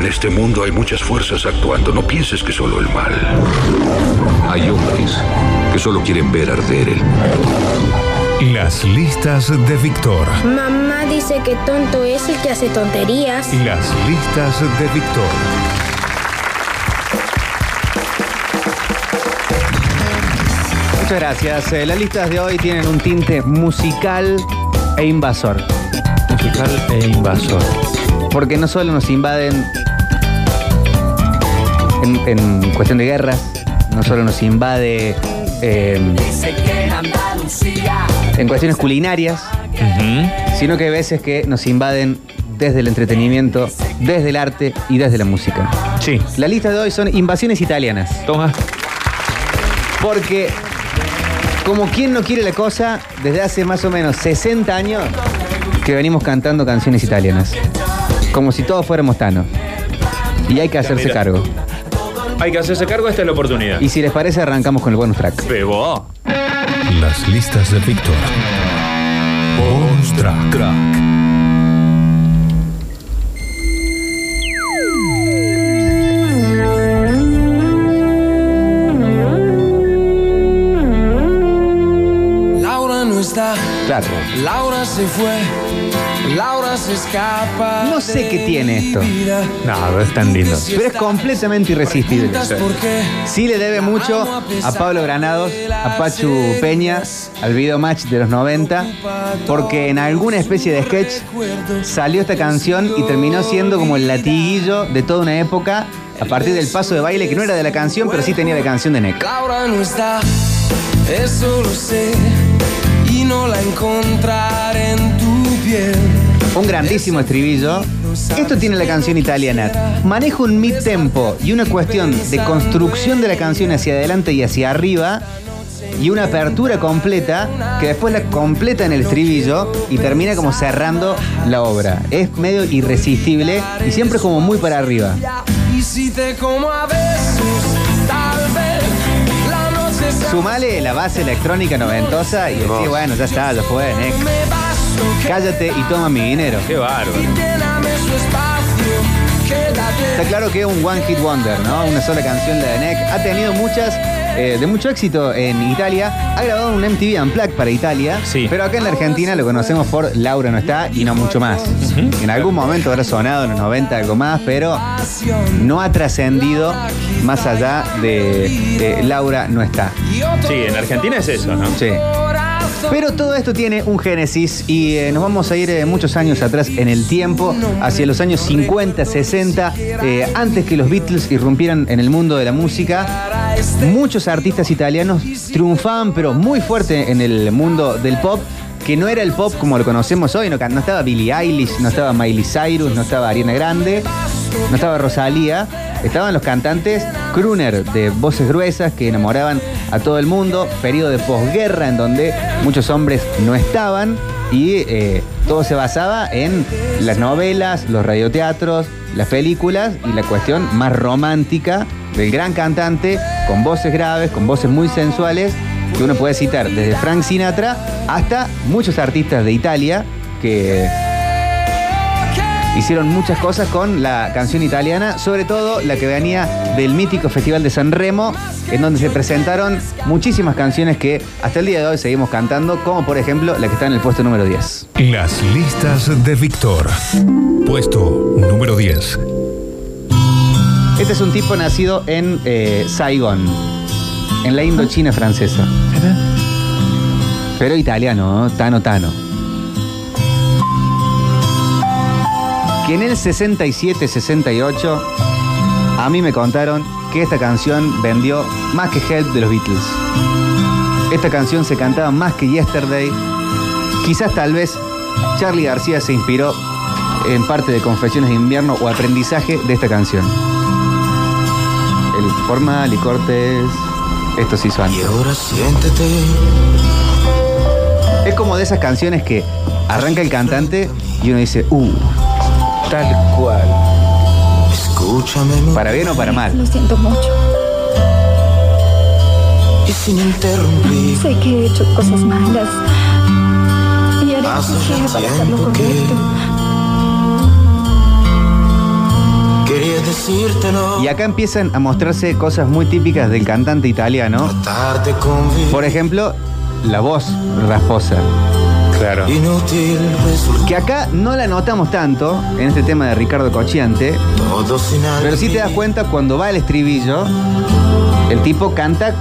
En este mundo hay muchas fuerzas actuando. No pienses que solo el mal. Hay hombres que solo quieren ver arder el mundo. Las listas de Víctor. Mamá dice que tonto es el que hace tonterías. Las listas de Víctor. Muchas gracias. Eh, las listas de hoy tienen un tinte musical e invasor. Musical e invasor. Porque no solo nos invaden en, en cuestión de guerras, no solo nos invade eh, en cuestiones culinarias, sino que hay veces que nos invaden desde el entretenimiento, desde el arte y desde la música. Sí. La lista de hoy son invasiones italianas. Toma. Porque, como quien no quiere la cosa, desde hace más o menos 60 años que venimos cantando canciones italianas. Como si todos fuéramos tanos. Y hay que hacerse cargo. Hay que hacerse cargo, esta es la oportunidad. Y si les parece, arrancamos con el bonus track. Bebo. Las listas de Víctor. Bonus track. Claro. Laura se fue, Laura se escapa. No sé qué tiene esto. No, es tan lindo. Pero es completamente irresistible. Sí le debe mucho a Pablo Granados, a Pachu Peña, al video match de los 90, porque en alguna especie de sketch salió esta canción y terminó siendo como el latiguillo de toda una época a partir del paso de baile que no era de la canción, pero sí tenía la canción de Neck. Laura no está, eso lo sé, y no la encontraré en tu piel. Un grandísimo estribillo. Esto tiene la canción italiana. Maneja un mid tempo y una cuestión de construcción de la canción hacia adelante y hacia arriba. Y una apertura completa que después la completa en el estribillo y termina como cerrando la obra. Es medio irresistible y siempre como muy para arriba. Y si te como a Sumale la base electrónica noventosa y decís, bueno, ya está, ya fue, que Cállate y toma mi dinero. Qué bárbaro. Está claro que es un one hit wonder, ¿no? Una sola canción la de Neck. Ha tenido muchas, eh, de mucho éxito en Italia. Ha grabado un MTV Unplugged para Italia. Sí. Pero acá en la Argentina lo conocemos por Laura no está y no mucho más. En algún momento habrá sonado en los 90 algo más, pero no ha trascendido más allá de, de Laura no está. Sí, en Argentina es eso, ¿no? Sí. Pero todo esto tiene un génesis y eh, nos vamos a ir eh, muchos años atrás en el tiempo, hacia los años 50, 60, eh, antes que los Beatles irrumpieran en el mundo de la música. Muchos artistas italianos triunfaban, pero muy fuerte en el mundo del pop, que no era el pop como lo conocemos hoy. No, no estaba Billie Eilish, no estaba Miley Cyrus, no estaba Ariana Grande, no estaba Rosalía. Estaban los cantantes crooner de voces gruesas que enamoraban a todo el mundo. Periodo de posguerra en donde muchos hombres no estaban y eh, todo se basaba en las novelas, los radioteatros, las películas y la cuestión más romántica del gran cantante con voces graves, con voces muy sensuales que uno puede citar desde Frank Sinatra hasta muchos artistas de Italia que hicieron muchas cosas con la canción italiana, sobre todo la que venía del mítico Festival de San Remo, en donde se presentaron muchísimas canciones que hasta el día de hoy seguimos cantando, como por ejemplo la que está en el puesto número 10. Las listas de Víctor. Puesto número 10. Este es un tipo nacido en eh, Saigón, en la Indochina francesa. Pero italiano, ¿no? Tano Tano. Que en el 67-68 a mí me contaron que esta canción vendió más que Help de los Beatles. Esta canción se cantaba más que Yesterday. Quizás tal vez Charlie García se inspiró en parte de Confesiones de Invierno o aprendizaje de esta canción. El formal y cortes, esto se hizo antes. ahora siéntete. Es como de esas canciones que arranca el cantante y uno dice, uh, Tal cual. Escúchame para bien o para mal. Lo siento mucho. y sin interrumpir. Sé que he hecho cosas malas. Y haré lo que quiera para hacerlo tiempo que correcto. quería decírtelo. Y acá empiezan a mostrarse cosas muy típicas del cantante italiano. Por ejemplo, la voz rasposa. Claro. Inútil Que acá no la notamos tanto en este tema de Ricardo sin pero sí te das cuenta cuando va el estribillo, el tipo canta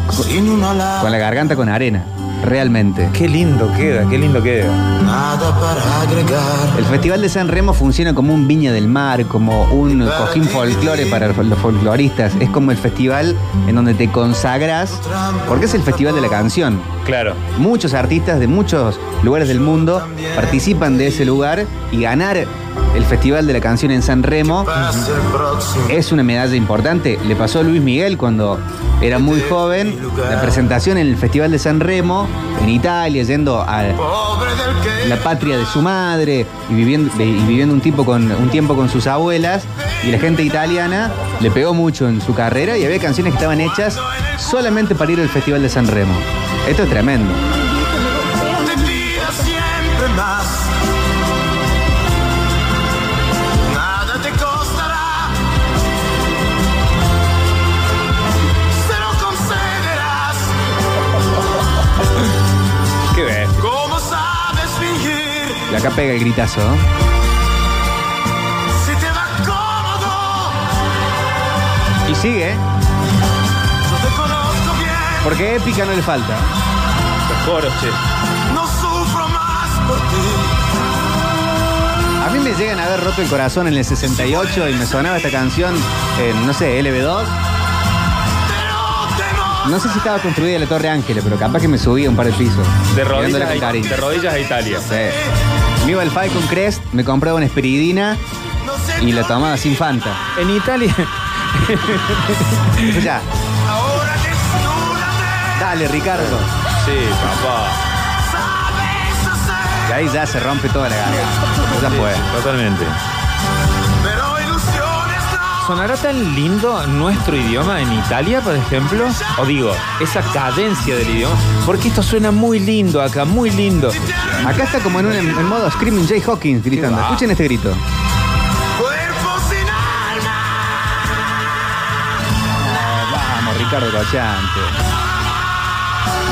con la garganta con arena, realmente. Qué lindo queda, qué lindo queda. nada para agregar. El Festival de San Remo funciona como un viña del mar, como un cojín folclore para los folcloristas. Es como el festival en donde te consagras, porque es el festival de la canción. Claro. Muchos artistas de muchos lugares del mundo participan de ese lugar y ganar el Festival de la Canción en San Remo es una medalla importante. Le pasó a Luis Miguel cuando era muy joven, la presentación en el Festival de San Remo, en Italia, yendo a la patria de su madre y viviendo, y viviendo un, tipo con, un tiempo con sus abuelas. Y la gente italiana le pegó mucho en su carrera y había canciones que estaban hechas solamente para ir al Festival de San Remo. Esto es tremendo. Acá pega el gritazo. ¿no? Si te va cómodo. Y sigue, ¿eh? Yo te conozco bien. porque épica no le falta. Los coros, che. No sufro más por ti. A mí me llegan a haber roto el corazón en el 68 y me sonaba esta canción en, no sé, LB2. Pero temo. No sé si estaba construida la Torre Ángeles, pero capaz que me subía un par de pisos. De rodillas, a, de rodillas a Italia. Sí. Me iba al Falcon Crest, me compraba una esperidina y la tomaba sin Fanta. En Italia. Desnúdate. dale Ricardo. Sí, papá. Y ahí ya se rompe toda la garganta. Ya fue. Totalmente. ¿Sonará tan lindo nuestro idioma en Italia, por ejemplo? O digo, esa cadencia del idioma. Porque esto suena muy lindo acá, muy lindo. Acá está como en, un, en modo Screaming Jay Hawkins gritando. Escuchen este grito. Cuerpo sin alma. Vamos, Ricardo Cochante.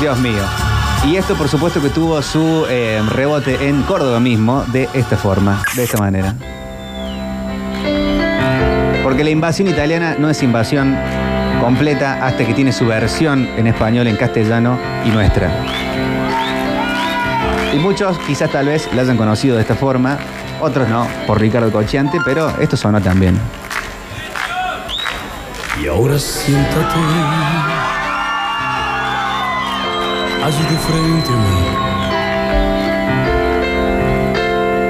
Dios mío. Y esto, por supuesto, que tuvo su eh, rebote en Córdoba mismo, de esta forma, de esta manera. Porque la invasión italiana no es invasión completa hasta que tiene su versión en español, en castellano y nuestra. Y muchos quizás tal vez la hayan conocido de esta forma, otros no, por Ricardo Cochiante, pero esto sonó también. Y ahora siéntate allí de frente a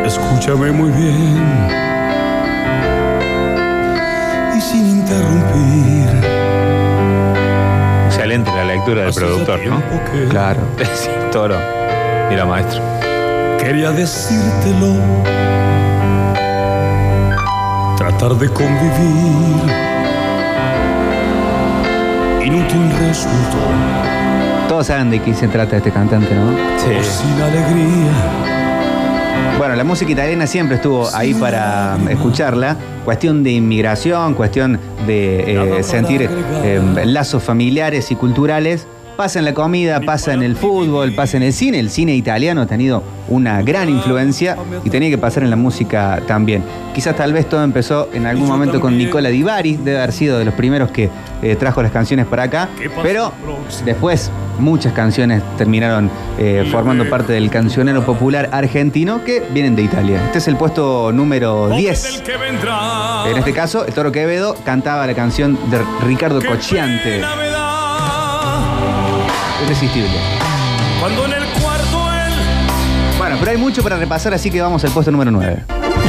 mí. Escúchame muy bien Del productor, ¿no? Claro. Sí, toro. Mira, maestro. Quería decírtelo, tratar de convivir. Inútil resultó, Todos saben de quién se trata este cantante, ¿no? por sin alegría. Bueno, la música italiana siempre estuvo ahí para escucharla. Cuestión de inmigración, cuestión de eh, sentir eh, lazos familiares y culturales. Pasa en la comida, pasa en el fútbol, pasa en el cine. El cine italiano ha tenido una gran influencia y tenía que pasar en la música también. Quizás tal vez todo empezó en algún momento con Nicola Di Bari, debe haber sido de los primeros que eh, trajo las canciones para acá. Pero después muchas canciones terminaron eh, formando parte del cancionero popular argentino que vienen de Italia. Este es el puesto número 10. que vendrá. En este caso, el Toro Quevedo cantaba la canción de Ricardo Cocciante. Irresistible. Cuando en el cuarto él Bueno, pero hay mucho para repasar, así que vamos al puesto número 9.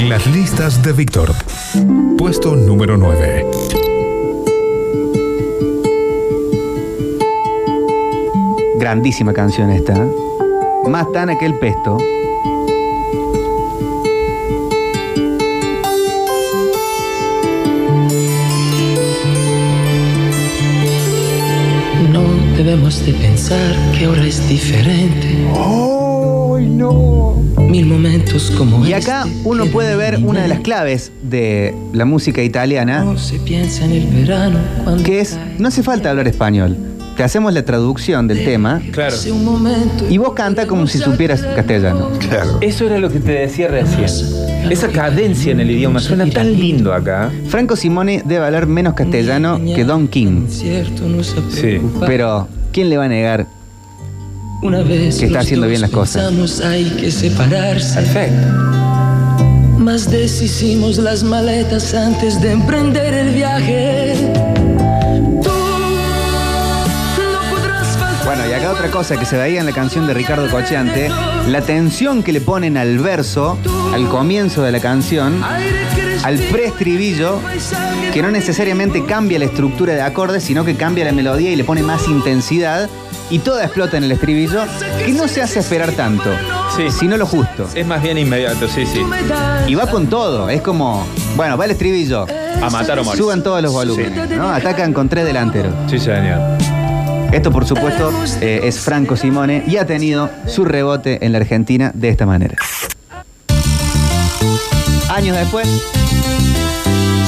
Las listas de Víctor. Puesto número 9. Grandísima canción esta. ¿eh? Más tana que el pesto. No debemos de pensar que ahora es diferente. Mil momentos como Y acá este uno puede ver una de las claves de la música italiana, No se piensa en el verano cuando que es, no hace falta hablar español. Te hacemos la traducción del tema Claro. Y vos canta como si supieras castellano. Claro. Eso era lo que te decía recién. Esa cadencia en el idioma suena tan lindo acá. Franco Simone debe hablar menos castellano que Don King. Cierto, no se Sí. Pero, ¿quién le va a negar? Una vez que está haciendo bien las cosas. pensamos hay que separarse. perfecto. Más deshicimos las maletas antes de emprender el viaje. Otra cosa que se veía en la canción de Ricardo Cocheante, la tensión que le ponen al verso, al comienzo de la canción, al preestribillo, que no necesariamente cambia la estructura de acordes, sino que cambia la melodía y le pone más intensidad, y toda explota en el estribillo, que no se hace esperar tanto, Sí. sino lo justo. Es más bien inmediato, sí, sí. Y va con todo, es como, bueno, va el estribillo, A matar o morir. suban todos los volúmenes, ¿no? Atacan con tres delanteros. Sí, señor. Esto, por supuesto, eh, es Franco Simone y ha tenido su rebote en la Argentina de esta manera. Años después,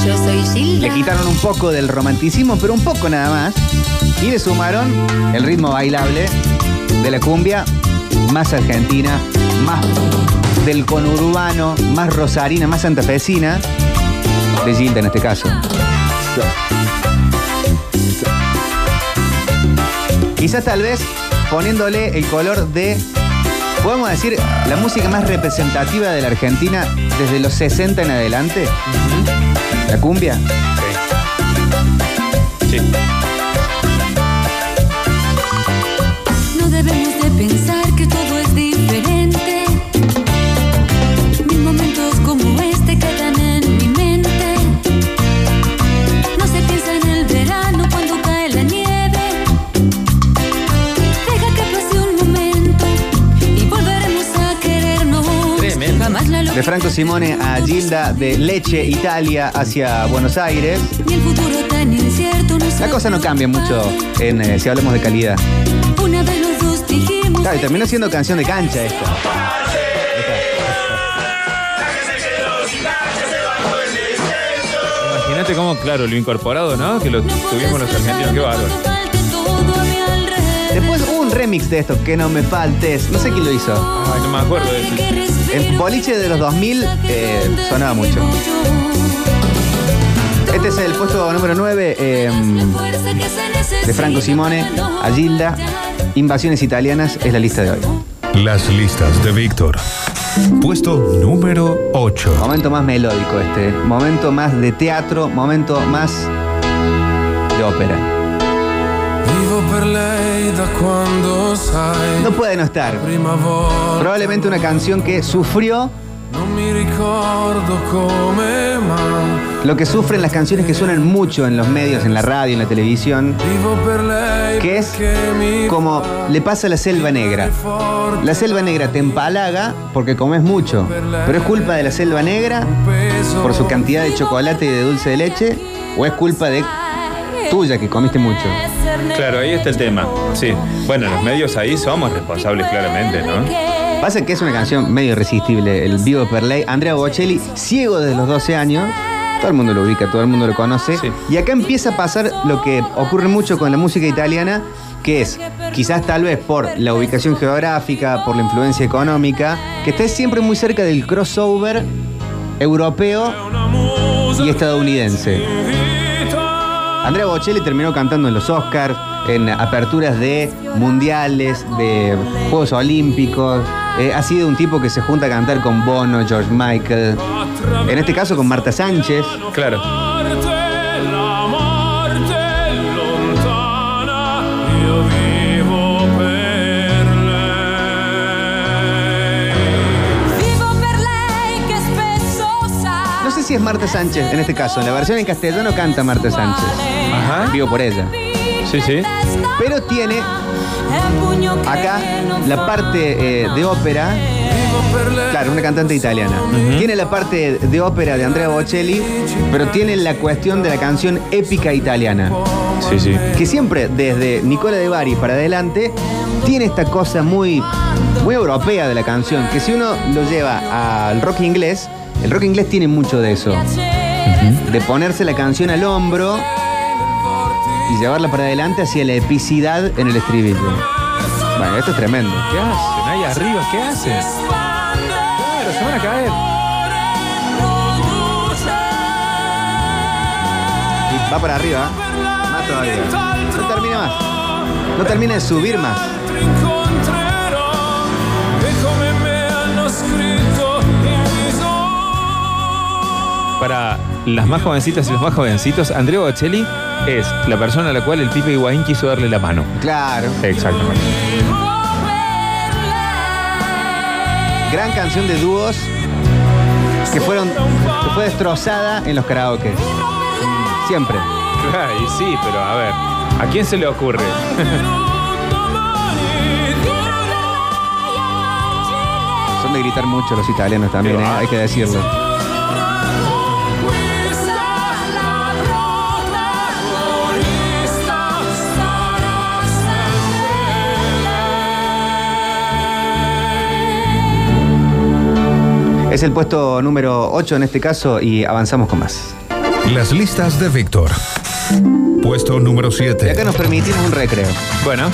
Yo soy Gilda. le quitaron un poco del romanticismo, pero un poco nada más, y le sumaron el ritmo bailable de la cumbia, más argentina, más del conurbano, más rosarina, más santafesina, de Gilda en este caso. Quizás tal vez poniéndole el color de, podemos decir, la música más representativa de la Argentina desde los 60 en adelante. La cumbia. Sí. No De Franco Simone a Gilda, de Leche, Italia, hacia Buenos Aires. La cosa no cambia mucho en, eh, si hablamos de calidad. Una vez los dos dijimos. Claro, y terminó siendo canción de cancha esto. Imagínate cómo, claro, lo incorporado, ¿no? Que lo tuvimos los argentinos, qué bárbaro. Un remix de esto, Que no me faltes. No sé quién lo hizo. Ay, no me acuerdo de eso. En boliche de los 2000 eh, sonaba mucho. Este es el puesto número 9 de Franco Simone a Gilda. Invasiones italianas es la lista de hoy. Las listas de Víctor. Puesto número 8. Momento más melódico este. Momento más de teatro. Momento más de ópera. No puede no estar. Probablemente una canción que sufrió lo que sufren las canciones que suenan mucho en los medios, en la radio, en la televisión, que es como le pasa a la selva negra. La selva negra te empalaga porque comes mucho, pero es culpa de la selva negra por su cantidad de chocolate y de dulce de leche o es culpa de tuya que comiste mucho. Claro, ahí está el tema. Sí. Bueno, los medios ahí somos responsables claramente, ¿no? Pasa que es una canción medio irresistible, el Vivo per Lei. Andrea Bocelli, ciego desde los 12 años, todo el mundo lo ubica, todo el mundo lo conoce. Sí. Y acá empieza a pasar lo que ocurre mucho con la música italiana, que es, quizás tal vez por la ubicación geográfica, por la influencia económica, que esté siempre muy cerca del crossover europeo y estadounidense. Andrea Bocelli terminó cantando en los Oscars, en aperturas de mundiales, de Juegos Olímpicos. Eh, ha sido un tipo que se junta a cantar con Bono, George Michael. En este caso con Marta Sánchez. Claro. No sé si es Marta Sánchez en este caso. En la versión en castellano canta Marta Sánchez. Ajá. Vivo por ella. Sí, sí. Pero tiene acá la parte eh, de ópera. Claro, una cantante italiana. Tiene la parte de ópera de Andrea Bocelli, pero tiene la cuestión de la canción épica italiana. Sí, sí. que siempre desde Nicola de Bari para adelante tiene esta cosa muy muy europea de la canción, que si uno lo lleva al rock inglés, el rock inglés tiene mucho de eso. De ponerse la canción al hombro y llevarla para adelante hacia la epicidad en el estribillo. Bueno, esto es tremendo. ¿Qué hacen? Ahí arriba, ¿qué hacen? Claro, se van a caer. Y va para arriba. Más todavía. No termina más. No termina de subir más. Para las más jovencitas y los más jovencitos, Andrea Bocelli es la persona a la cual el Pipe Higuaín quiso darle la mano. Claro. Exactamente. Gran canción de dúos que fueron que fue destrozada en los karaoke. Siempre. Claro, y sí, pero a ver, ¿a quién se le ocurre? Son de gritar mucho los italianos también, ¿eh? hay que decirlo. Es el puesto número 8 en este caso y avanzamos con más. Las listas de Víctor. Puesto número Y 7. acá nos permitimos un recreo. Bueno,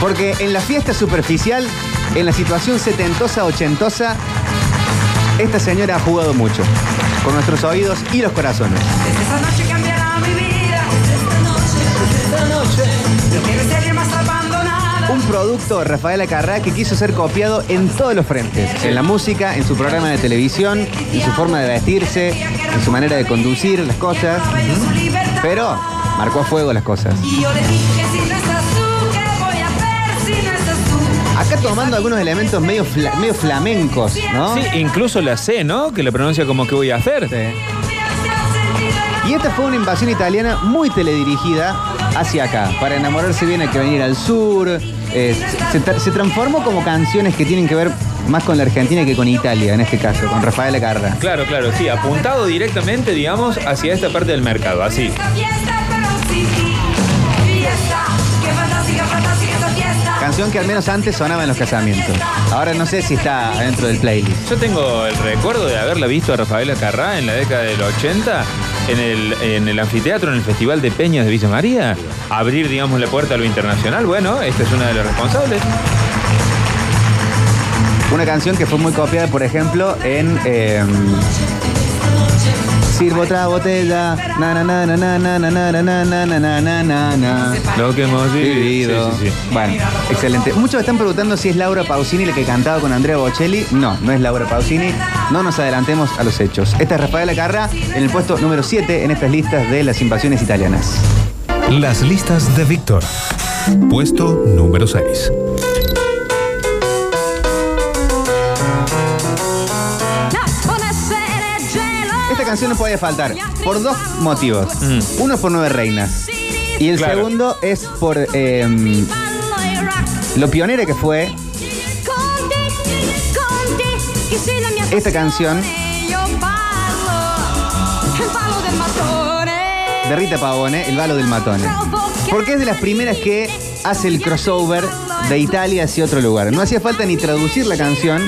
Porque en la fiesta superficial, en la situación setentosa, ochentosa, esta señora ha jugado mucho. Con nuestros oídos y los corazones. Noche Un producto de Rafaela Carrá que quiso ser copiado en todos los frentes. En la música, en su programa de televisión, en su forma de vestirse, en su manera de conducir las cosas. Pero marcó a fuego las cosas. Y yo le dije si no estás tú, ¿qué voy a hacer si no estás tú? Acá tomando algunos elementos medio, fla- medio flamencos, ¿no? sí, incluso la C, ¿no? Que le pronuncia como que voy a hacer. Y esta fue una invasión italiana muy teledirigida hacia acá. Para enamorarse bien hay que venir al sur. Eh, se, tra- se transformó como canciones que tienen que ver más con la Argentina que con Italia, en este caso, con Rafaela Carrà. Claro, claro, sí, apuntado directamente, digamos, hacia esta parte del mercado, así. Canción que al menos antes sonaba en los casamientos. Ahora no sé si está dentro del playlist. Yo tengo el recuerdo de haberla visto a Rafaela Carrá en la década del 80 en el, en el anfiteatro, en el Festival de Peñas de Villa María. Abrir, digamos, la puerta a lo internacional. Bueno, esta es una de las responsables. Una canción que fue muy copiada, por ejemplo, en. eh, Sirvo otra botella. Na na na na na na na na na na na na na na na. Lo que hemos Vivido. Sí, sí, sí. Bueno, excelente. Muchos están preguntando si es Laura Pausini la que cantaba con Andrea Bocelli. No, no es Laura Pausini. No nos adelantemos a los hechos. Esta es Rafaela Carrà en el puesto número 7 en estas listas de las invasiones italianas. Las listas de Víctor. Puesto número 6. Canción no podía faltar por dos motivos. Uno es por Nueve Reinas. Y el Claro. segundo es por eh, lo pionera que fue Esta canción de Rita Pavone, El Balo del Matone. Porque es de las primeras que hace el crossover de Italia hacia otro lugar. No hacía falta ni traducir la canción,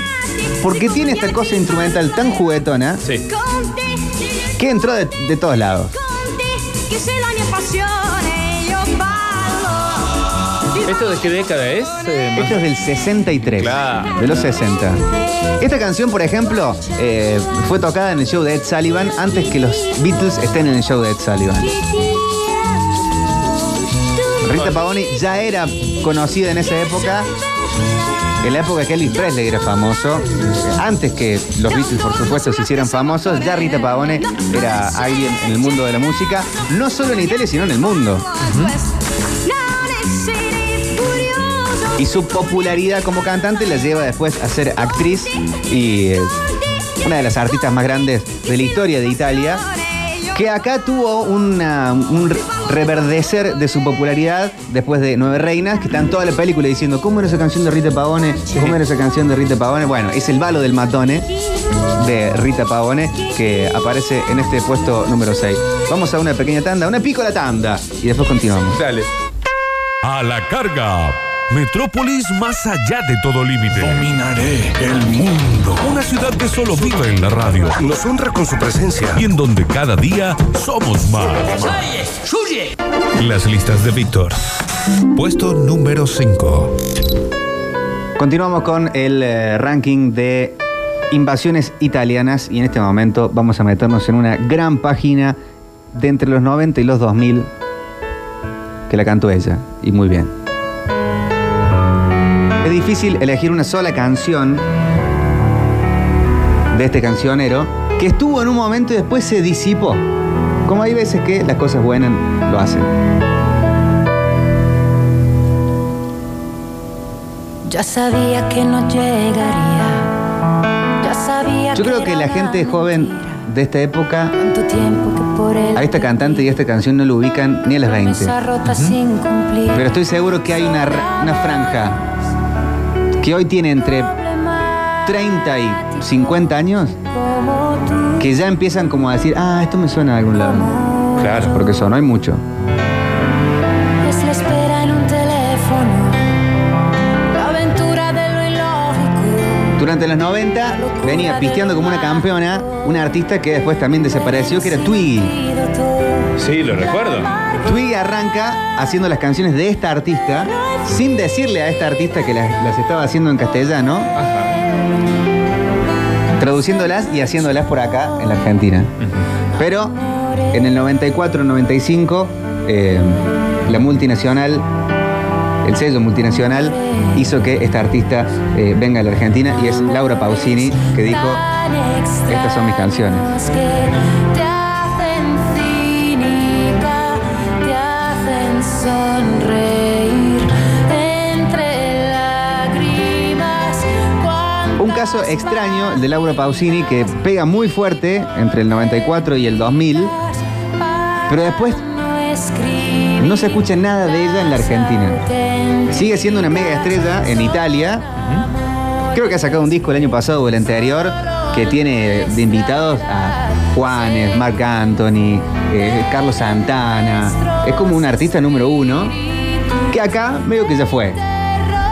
porque tiene esta cosa instrumental tan juguetona Sí. Que entró de, de todos lados. ¿Esto de qué década es? Eh, Esto es del 63. Claro. De los 60. Esta canción, por ejemplo, eh, fue tocada en el show de Ed Sullivan antes que los Beatles estén en el show de Ed Sullivan. Rita Pavoni ya era conocida en esa época, en la época que Elvis Presley era famoso. Antes que los Beatles, por supuesto, se hicieran famosos, ya Rita Pavone era alguien en el mundo de la música, no solo en Italia, sino en el mundo. Y su popularidad como cantante la lleva después a ser actriz y eh, una de las artistas más grandes de la historia de Italia, que acá tuvo una- un re- reverdecer de su popularidad después de Nueve Reinas, que está en toda la película diciendo, ¿cómo era esa canción de Rita Pavone? ¿Cómo era esa canción de Rita Pavone? Bueno, es el balo del matone de Rita Pavone que aparece en este puesto número 6. Vamos a una pequeña tanda, una pícola tanda, y después continuamos. Dale. A la carga. Metrópolis más allá de todo límite. Dominaré el mundo. Una ciudad que solo vive en la radio Nos honra con su presencia. y en donde cada día somos más. Las listas de Víctor. Puesto número 5. Continuamos con el eh, ranking de invasiones italianas y en este momento vamos a meternos en una gran página de entre los 90 y los 2000 que la cantó ella y muy bien. Es difícil elegir una sola canción de este cancionero que estuvo en un momento y después se disipó. Como hay veces que las cosas buenas lo hacen. Ya sabía que no llegaría. Ya sabía Yo creo que la gente joven de esta época a esta cantante y a esta canción no lo ubican ni a las 20. promesa rota sin cumplir. Pero estoy seguro que hay una franja que hoy tiene entre 30 y 50 años que ya empiezan como a decir, ah, esto me suena de algún lado. Claro. Porque sonó hay mucho. es la espera en un teléfono. La aventura de lo ilógico. Durante los 90 venía pisteando como una campeona una artista que después también desapareció, que era Twiggy. Sí, lo recuerdo. Twiggy arranca haciendo las canciones de esta artista sin decirle a esta artista que las, las estaba haciendo en castellano, Ajá. traduciéndolas y haciéndolas por acá en la Argentina. Pero en el 94-95, eh, la multinacional, el sello multinacional, hizo que esta artista eh, venga a la Argentina y es Laura Pausini que dijo, estas son mis canciones. Caso extraño, el de Laura Pausini, que pega muy fuerte entre el 94 y el 2000, pero después no se escucha nada de ella en la Argentina. Sigue siendo una mega estrella en Italia. Creo que ha sacado un disco el año pasado o el anterior que tiene de invitados a Juanes, Marc Anthony, eh, Carlos Santana. Es como un artista número uno que acá medio que ya fue.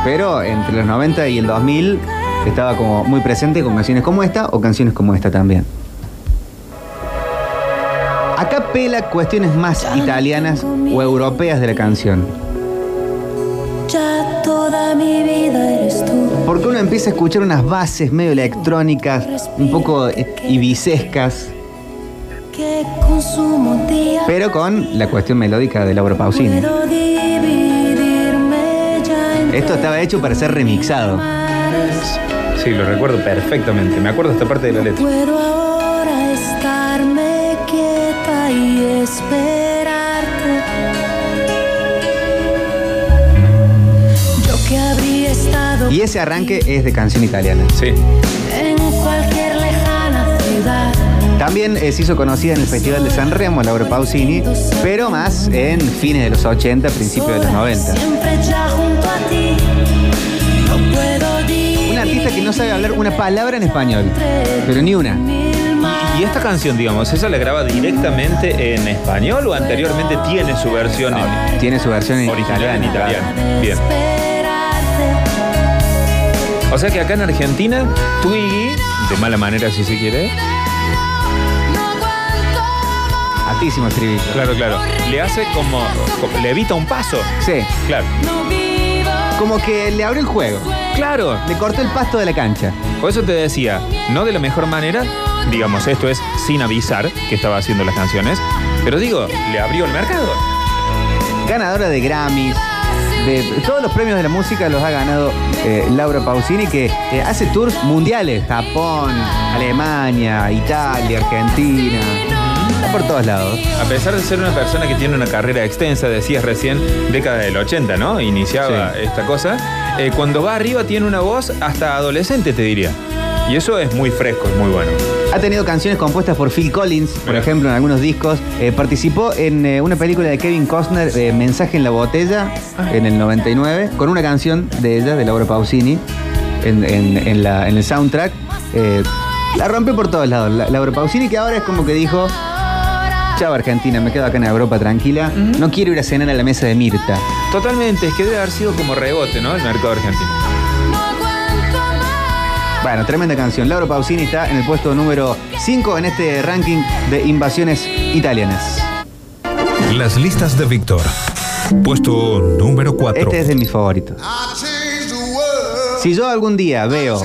Pero entre los 90 y el 2000 estaba como muy presente con canciones como esta o canciones como esta también. Acá pela cuestiones más italianas o europeas de la canción. Ya toda mi vida eres tú. Porque uno empieza a escuchar unas bases medio electrónicas, un poco eh, ibicescas, pero con la cuestión melódica de Laura Pausini. Esto estaba hecho para ser remixado. Sí, lo recuerdo perfectamente. Me acuerdo esta parte de la letra. Puedo ahora estarme quieta y esperarte. Yo que habría estado Y ese arranque es de canción italiana. Sí. en cualquier lejana ciudad. También eh, se hizo conocida en el Festival de San Remo, Laura Pausini, pero más en fines de los 80, principios de los 90. Siempre ya junto a ti. Que no sabe hablar una palabra en español, pero ni una. Y esta canción, digamos, ¿esa la graba directamente en español o anteriormente tiene su versión en- Tiene su versión en original en italiano. italiano? Bien. O sea que acá en Argentina, Twiggy, de mala manera si se quiere, Altísimo estribillo. claro, claro, le hace como, como- le evita un paso. Sí, Claro, como que le abrió el juego. claro. Le cortó el pasto de la cancha. Por eso te decía, no de la mejor manera, digamos, esto es sin avisar que estaba haciendo las canciones, pero digo, le abrió el mercado. Ganadora de Grammys, de todos los premios de la música los ha ganado eh, Laura Pausini, que eh, hace tours mundiales. Japón, Alemania, Italia, Argentina. Está por todos lados. A pesar de ser una persona que tiene una carrera extensa, decías recién, década del 80, ¿no? Iniciaba Sí. esta cosa. eh, cuando va arriba tiene una voz hasta adolescente, te diría. Y eso es muy fresco, es muy bueno. Ha tenido canciones compuestas por Phil Collins, por Mira. ejemplo, en algunos discos. Eh, participó en eh, una película de Kevin Costner, eh, Mensaje en la botella, en el 99, con una canción de ella, de Laura Pausini, en, en- en la- en el soundtrack. La rompió por todos lados. La- Laura Pausini, que ahora es como que dijo, Chao Argentina, me quedo acá en Europa tranquila. No quiero ir a cenar a la mesa de Mirta. Totalmente, es que debe haber sido como rebote, ¿no? El mercado argentino. Bueno, tremenda canción. Lauro Pausini está en el puesto número 5 en este ranking de invasiones italianas. Las listas de Víctor. Puesto número 4. Este es de mis favoritos. Si yo algún día veo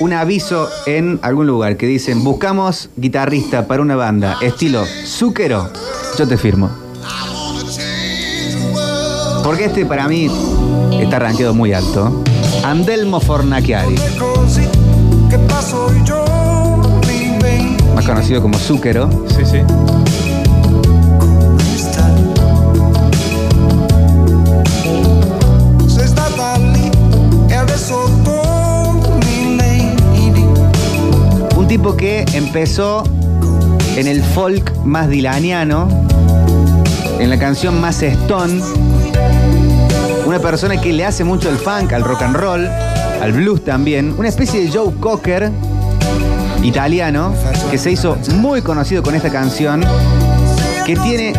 un aviso en algún lugar que dicen buscamos guitarrista para una banda estilo Zúquero, yo te firmo. Porque este para mí está rankeado muy alto. Andelmo Fornachiari, così che passo i giorni ben más conocido como Zúquero. Sí, sí. Tipo que empezó en el folk más dilaniano, en la canción más stone. Una persona que le hace mucho el funk, al rock and roll, al blues también. Una especie de Joe Cocker italiano que se hizo muy conocido con esta canción, que tiene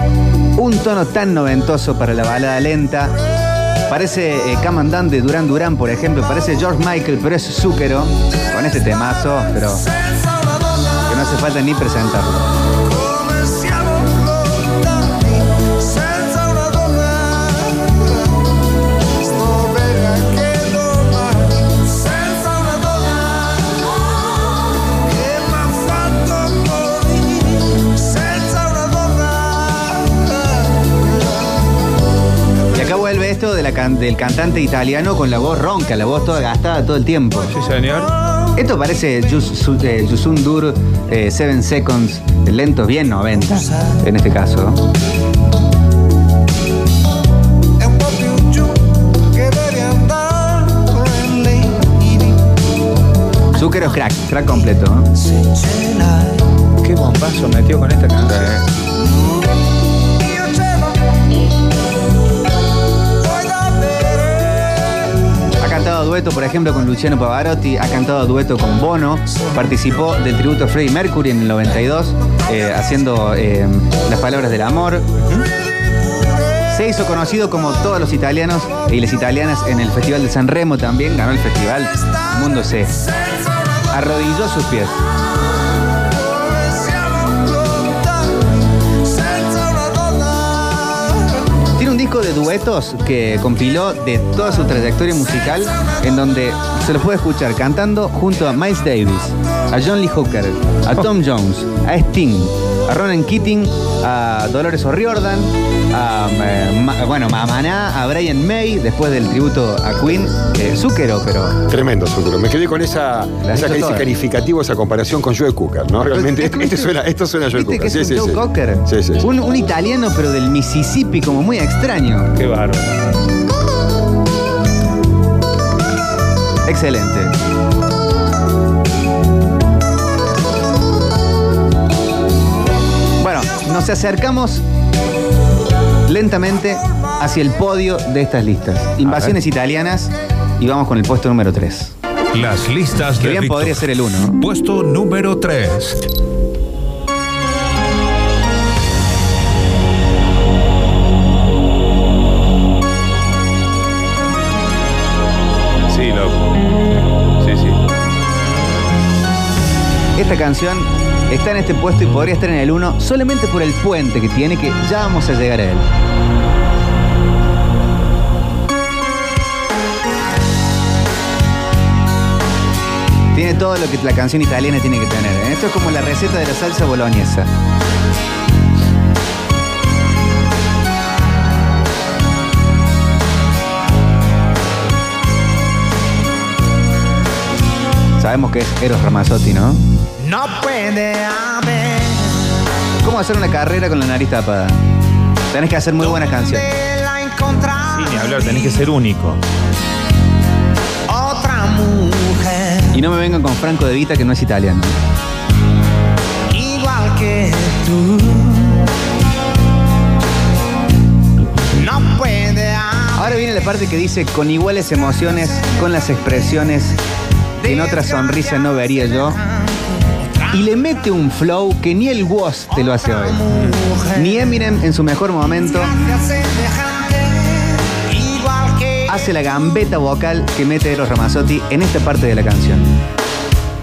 un tono tan noventoso para la balada lenta. Parece eh, de Duran Duran, por ejemplo. Parece George Michael, pero es Zúquero. Con este temazo, pero que no hace falta ni presentarlo. Vuelve esto de la can- del cantante italiano con la voz ronca, la voz toda gastada todo el tiempo. Sí, señor. Esto parece eh, Yusun Dur 7 Seconds, lentos bien 90 en este caso. es crack, crack completo. Qué bombazo metió con esta canción. Dueto, por ejemplo, con Luciano Pavarotti, ha cantado dueto con Bono, participó del tributo a Freddie Mercury en el 92, eh, haciendo eh, las palabras del amor. Se hizo conocido como todos los italianos y las italianas en el Festival de San Remo también, ganó el festival. Mundo se arrodilló sus pies. Que compiló de toda su trayectoria musical, en donde se lo puede escuchar cantando junto a Miles Davis, a John Lee Hooker, a Tom Jones, a Sting, a Ronan Keating, a Dolores O'Riordan, a eh, Ma- bueno, a Maná, a Brian May, después del tributo a Queen, eh, Zúquero, pero Tremendo, Zúcaro. Me quedé con esa, esa toda. calificativo, esa comparación con Joe Cooker, ¿no? Realmente, este, este suena, esto suena a Joe ¿Viste Cooker. que es un Joe Cocker? Sí, sí. Un, un italiano, pero del Mississippi, como muy extraño. Qué bárbaro. Excelente. Nos acercamos lentamente hacia el podio de estas listas. Invasiones italianas y vamos con el puesto número 3. Las listas Que de bien podría ser el 1. Puesto número 3. Sí, loco. Sí, sí. Esta canción está en este puesto y podría estar en el 1 solamente por el puente que tiene que ya vamos a llegar a él. Tiene todo lo que la canción italiana tiene que tener. ¿eh? Esto es como la receta de la salsa boloñesa. Sabemos que es Eros Ramazzotti, ¿no? no puede haber ¿Cómo hacer una carrera con la nariz tapada? Tenés que hacer muy buenas canciones. Sí, ni hablar, tenés que ser único. otra mujer Y no me vengan con Franco de Vita que no es italiano. igual que tú. No puede haber Ahora viene la parte que dice con iguales emociones, con las expresiones en otra sonrisa no vería yo. y le mete un flow que ni el Woz te lo hace hoy. Ni Eminem en su mejor momento que hace la gambeta vocal que mete Eros Ramazzotti en esta parte de la canción.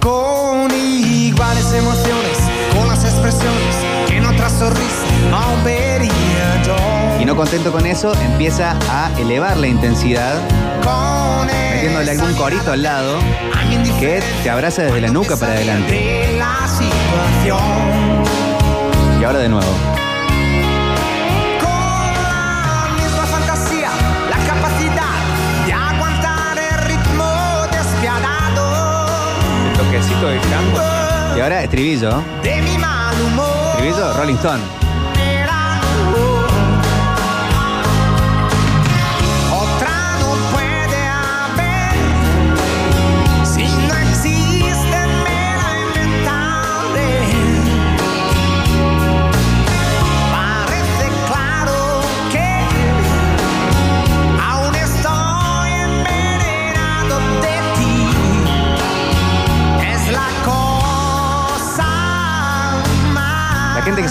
con iguales emociones, con las expresiones que en otra sonrisa no vería yo. Y no contento con eso, empieza a elevar la intensidad, metiéndole algún corito al lado que te abraza desde la nuca para adelante. Y ahora de nuevo. El toquecito de canto. Y ahora estribillo. de mi mal humor. Estribillo, Rolling Stone.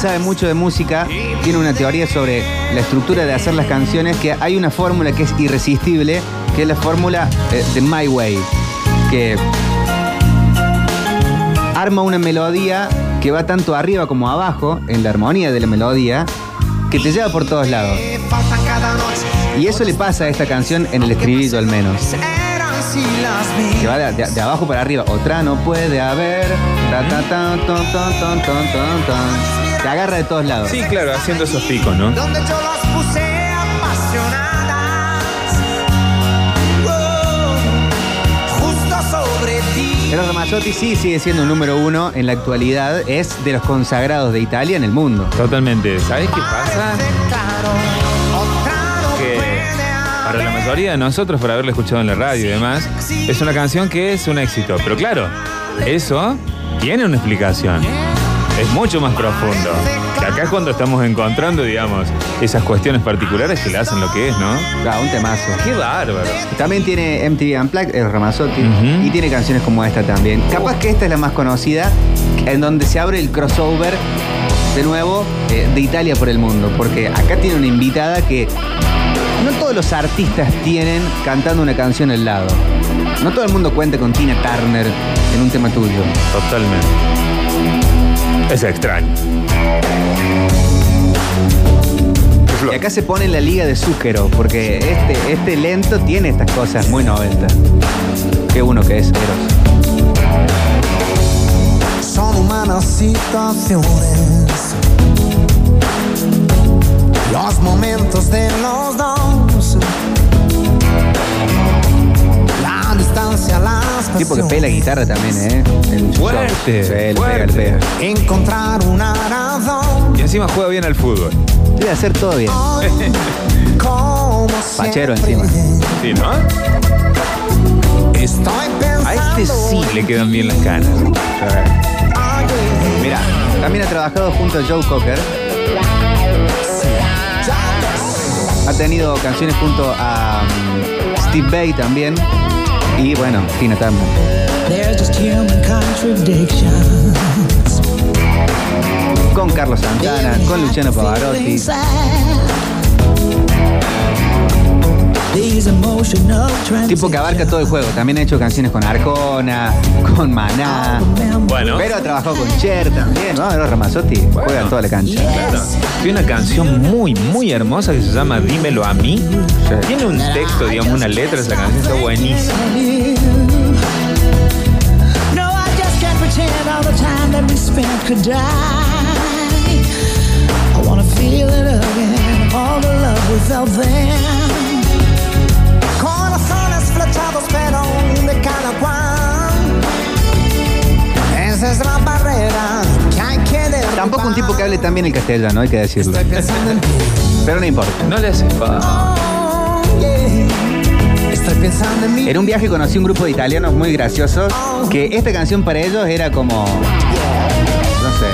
Sabe mucho de música tiene una teoría sobre la estructura de hacer las canciones, que hay una fórmula que es irresistible, que es la fórmula eh, de My Way, que arma una melodía que va tanto arriba como abajo, en la armonía de la melodía, que te lleva por todos lados. Y eso le pasa a esta canción en el estribillo al menos. Que va de, abajo para arriba. Otra no puede haber. Te agarra de todos lados. Sí, claro, haciendo esos picos, ¿no? donde yo las puse apasionadas. Oh, justo sobre ti. Eros Ramazzotti sí sigue siendo un número uno en la actualidad. Es de los consagrados de Italia en el mundo. Totalmente. ¿Sabes qué pasa? Para la mayoría de nosotros, por haberla escuchado en la radio y demás, es una canción que es un éxito. Pero claro, eso tiene una explicación. Es mucho más profundo. Que acá es cuando estamos encontrando, digamos, esas cuestiones particulares que le hacen lo que es, ¿no? Ah, un temazo. ¡Qué bárbaro! También tiene MTV Unplugged, Eros Ramazzotti. Y tiene canciones como esta también. Capaz que esta es la más conocida, en donde se abre el crossover de nuevo eh, de Italia por el mundo. Porque acá tiene una invitada que no todos los artistas tienen cantando una canción al lado. No todo el mundo cuenta con Tina Turner en un tema tuyo. Totalmente. Es extraño. Y acá se pone en la liga de Zúquero, porque este, este lento tiene estas cosas muy 90. Qué uno que es Eros. Son humanas situaciones. Los momentos de los dos. Tipo que pasiones. pela guitarra también, ¿eh? Su Fuerte, pega, le fuerte. pega. Encontrar una razón. Y encima juega bien al fútbol. Debe hacer todo bien. Pachero encima. Sí, ¿no? A este sí le quedan bien las canas. Mira, también ha trabajado junto a Joe Cocker. Ha tenido canciones junto a um, Steve Bay también. Y bueno, Tina Turner. Con Carlos Santana, con Luciano Pavarotti. These emotional Tipo que abarca todo el juego. También ha hecho canciones con Arjona, con Maná. Bueno, Pero ha trabajado con Cher también. No, Eros Ramazzotti juega en toda la cancha. claro. Tiene una canción muy, muy hermosa que se llama Dímelo a mí. Tiene un texto, digamos, una letra, esa canción está buenísima. No, I just can't pretend all the time that we spent could die. I wanna feel it again, all the love we felt cada cual. Esa es la barrera que hay que derribar. Tampoco un tipo que hable también el castellano, hay que decirlo. Estoy pensando en ti. Pero no importa. No le hace falta. Yeah. Estoy pensando en mí. En un viaje conocí un grupo de italianos muy graciosos que esta canción para ellos era como, no sé,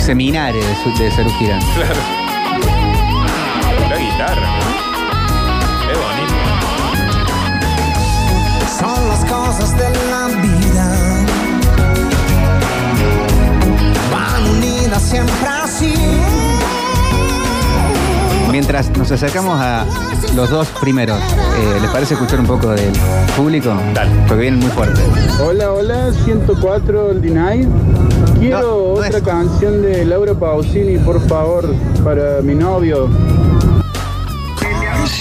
seminario de, su, de Saru Girán. Claro. La guitarra. de la vida van unidas siempre así. Mientras nos acercamos a los dos primeros, eh, ¿les parece escuchar un poco del público? Dale. Porque vienen muy fuerte. Hola, hola, 104 el Dinay. Quiero otra canción de Laura Pausini, por favor, para mi novio.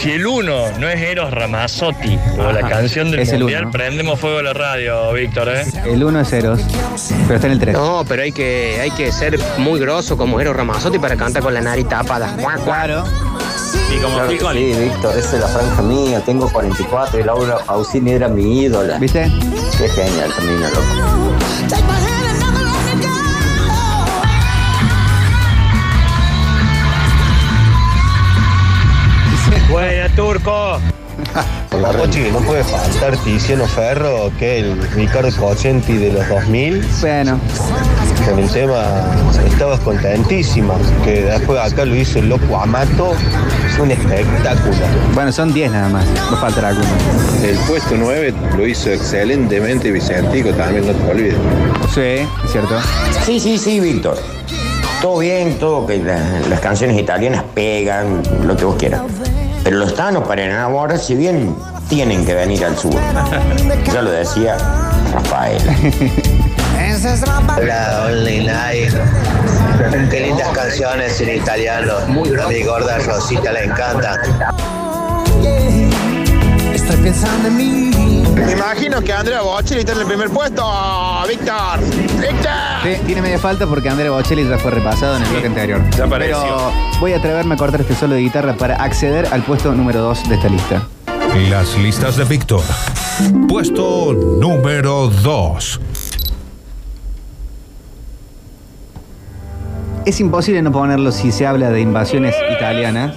Si el uno no es Eros Ramazzotti o la canción del es el mundial, uno. prendemos fuego a la radio, Víctor, ¿eh? El 1 es Eros, pero está en el 3. No, pero hay que, hay que ser muy grosso como Eros Ramazzotti para cantar con la nariz tapada. Claro. Y como Claro Phil que Collins. sí, Víctor, esa es la franja mía. Tengo 44 y Laura Pausini era mi ídola. ¿Viste? Qué genial, también, loco. Turco. Pochi, no puede faltar Tiziano Ferro, que es el Ricardo Cocenti de los 2000. Bueno, Con el tema estabas contentísima, que después acá lo hizo el loco Amato, es un espectáculo. bueno, son 10 nada más. No faltará alguno. El puesto 9 lo hizo excelentemente Vicentico, también no te olvides. Sí, es cierto. Sí, sí, sí, Víctor. Todo bien, todo que la- las canciones italianas pegan, lo que vos quieras. Pero los tanos para enamorarse bien tienen que venir al sur. Ya lo decía Rafael. Hola, Only Night. Qué lindas canciones en italiano. A mi gorda Rosita le encanta. Estoy pensando en mí. Me imagino que Andrea Bocelli está en el primer puesto, Víctor. ¡Víctor! Sí, tiene media falta porque Andrea Bocelli ya fue repasado en el bloque anterior. ya apareció. Pero voy a atreverme a cortar este solo de guitarra para acceder al puesto número 2 de esta lista. Las listas de Víctor. Puesto número 2. Es imposible no ponerlo si se habla de invasiones italianas.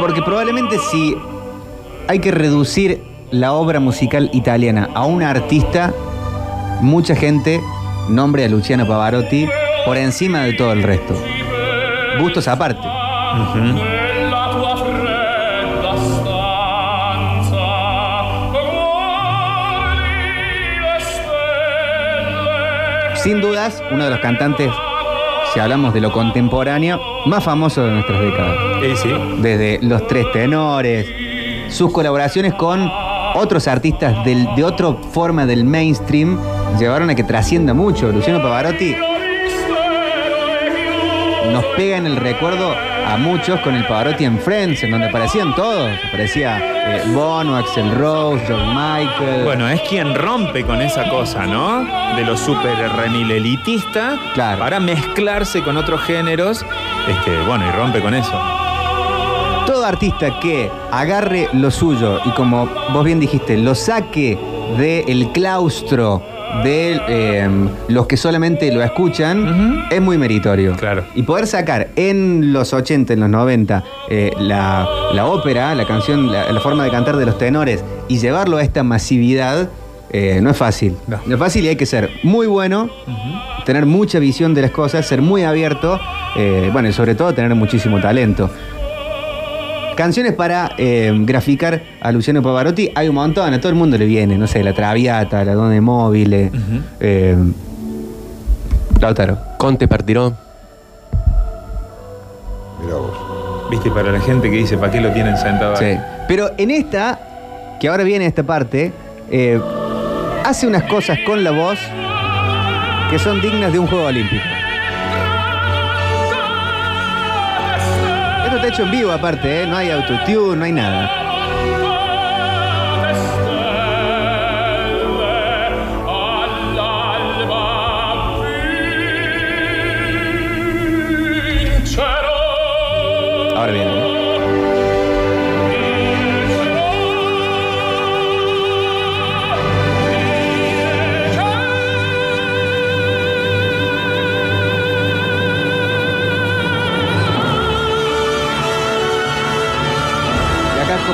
Porque probablemente si hay que reducir la obra musical italiana a un artista, mucha gente nombre a Luciano Pavarotti por encima de todo el resto. Gustos aparte. Sin dudas, uno de los cantantes, si hablamos de lo contemporáneo, más famoso de nuestras décadas. Sí, sí. Desde los tres tenores, sus colaboraciones con otros artistas del- de otra forma del mainstream llevaron a que trascienda mucho. Luciano Pavarotti nos pega en el recuerdo a muchos con el Pavarotti en Friends, en donde aparecían todos. Aparecía eh, Bono, Axel Rose, George Michael. Bueno, es quien rompe con esa cosa, ¿no? De lo súper remil elitista Claro. para mezclarse con otros géneros. Este, bueno, y rompe con eso. Todo artista que agarre lo suyo y como vos bien dijiste, lo saque del claustro de eh, los que solamente lo escuchan, es muy meritorio. Claro. Y poder sacar en los 80, en los 90, eh, la, la ópera, la canción, la, la forma de cantar de los tenores y llevarlo a esta masividad, eh, no es fácil. No. No es fácil y hay que ser muy bueno, tener mucha visión de las cosas, ser muy abierto, eh, bueno, y sobre todo tener muchísimo talento. Canciones para eh, graficar a Luciano Pavarotti, hay un montón, a todo el mundo le viene, no sé, La Traviata, La Donde Móvil, eh, Lautaro. Conte partiró. Mirá vos. Viste, para la gente que dice, ¿para qué lo tienen sentado ahí? Sí. Pero en esta, que ahora viene esta parte, eh, hace unas cosas con la voz que son dignas de un juego olímpico. Esto está hecho en vivo aparte, ¿eh? no hay autotune, no hay nada.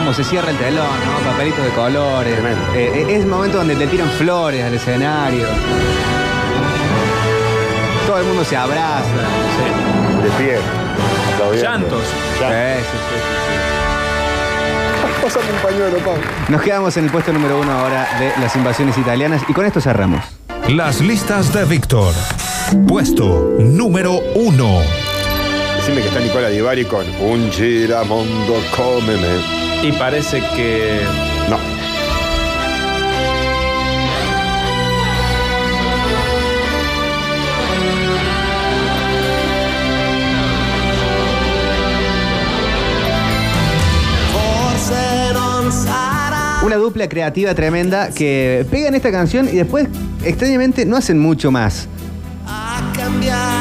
Como se cierra el telón, ¿no? Papelitos de colores. Eh, eh, es el momento donde te tiran flores al escenario. Todo el mundo se abraza. De pie. aplaudiendo. Llantos. Sí, sí, sí, sí, Pásame un pañuelo, Pablo. sí. Nos quedamos en el puesto número uno ahora de las invasiones italianas y con esto cerramos. Las listas de Víctor. Puesto número 1. Decime que está Nicola Divari con un giramondo, cómeme. Y parece que. No. Una dupla creativa tremenda que pegan esta canción y después, extrañamente, no hacen mucho más. a cambiare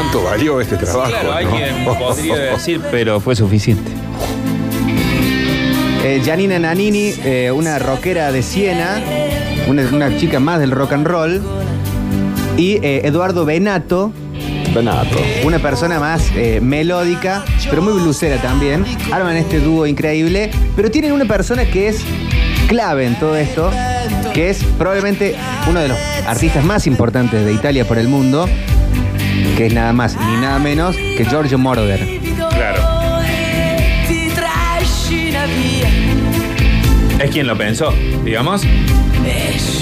¿cuánto valió este trabajo? Claro, no? alguien podría decir, pero fue suficiente. Eh, Janina Nanini, eh, una rockera de Siena, una, una chica más del rock and roll. Y eh, Eduardo Benato, Benato. una persona más eh, melódica, pero muy blusera también. Arman este dúo increíble, pero tienen una persona que es clave en todo esto, que es probablemente uno de los artistas más importantes de Italia por el mundo, que es nada más ni nada menos que Giorgio Moroder. Claro. Es quien lo pensó, digamos.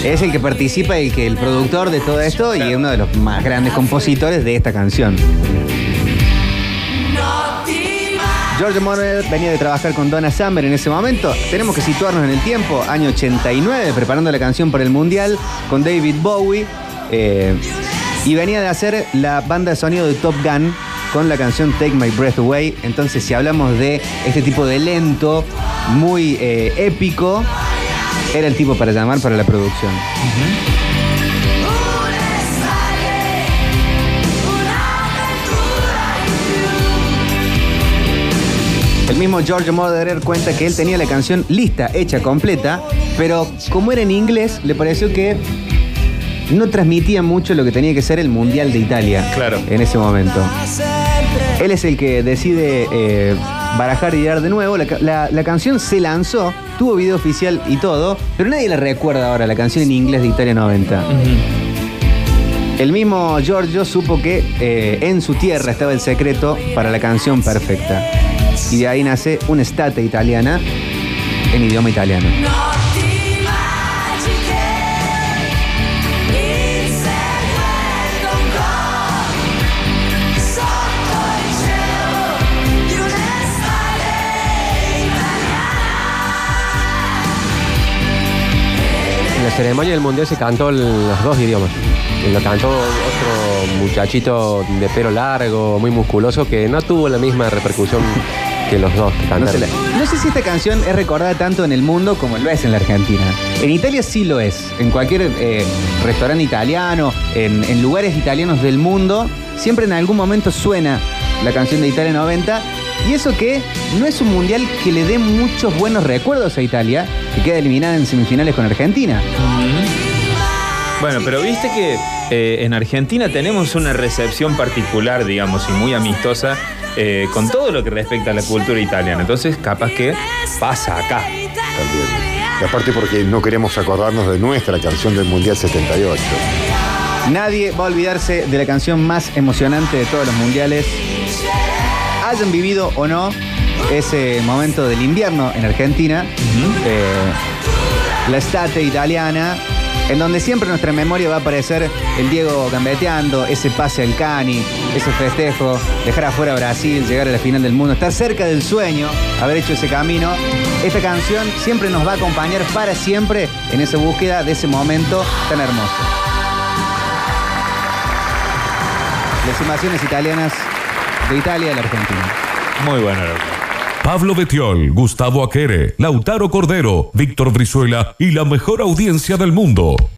Es el que participa y que el productor de todo esto y es uno de los más grandes compositores de esta canción. George Moroder venía de trabajar con Donna Summer en ese momento. Tenemos que situarnos en el tiempo, año 89, preparando la canción para el Mundial con David Bowie. eh, y venía de hacer la banda de sonido de Top Gun con la canción Take My Breath Away. Entonces, si hablamos de este tipo de lento, muy eh, épico, era el tipo para llamar para la producción. El mismo George Moroder cuenta que él tenía la canción lista, hecha, completa, pero como era en inglés, le pareció que no transmitía mucho lo que tenía que ser el Mundial de Italia Claro. en ese momento. Él es el que decide eh, barajar y dar de nuevo. La, ca- la- la canción se lanzó, tuvo video oficial y todo, pero nadie la recuerda ahora, la canción en inglés de Italia 90. El mismo Giorgio supo que eh, en su tierra estaba el secreto para la canción perfecta. Y de ahí nace una estate italiana en idioma italiano. Ceremonia del mundial se cantó en los dos idiomas. Lo cantó otro muchachito de pelo largo, muy musculoso, que no tuvo la misma repercusión que los dos que No, sé la- no sé si esta canción es recordada tanto en el mundo como lo es en la Argentina. En Italia sí lo es. En cualquier eh, restaurante italiano, en, en lugares italianos del mundo, siempre en algún momento suena la canción de Italia 90. Y eso que no es un mundial que le dé muchos buenos recuerdos a Italia, que queda eliminada en semifinales con Argentina. Bueno, pero viste que eh, en Argentina tenemos una recepción particular, digamos, y muy amistosa eh, con todo lo que respecta a la cultura italiana. Entonces, capaz que pasa acá. También. Y aparte porque no queremos acordarnos de nuestra canción del Mundial 78. Nadie va a olvidarse de la canción más emocionante de todos los mundiales. Hayan vivido o no ese momento del invierno en Argentina, eh, la estate italiana, en donde siempre en nuestra memoria va a aparecer el Diego gambeteando, ese pase al Cani, ese festejo, dejar afuera a Brasil, llegar a la final del mundo, estar cerca del sueño, haber hecho ese camino. Esta canción siempre nos va a acompañar para siempre en esa búsqueda de ese momento tan hermoso. Las invasiones italianas de Italia a la Argentina. Muy bueno, loco. Pablo Betiol, Gustavo Aquere, Lautaro Cordero, Víctor Brizuela y la mejor audiencia del mundo.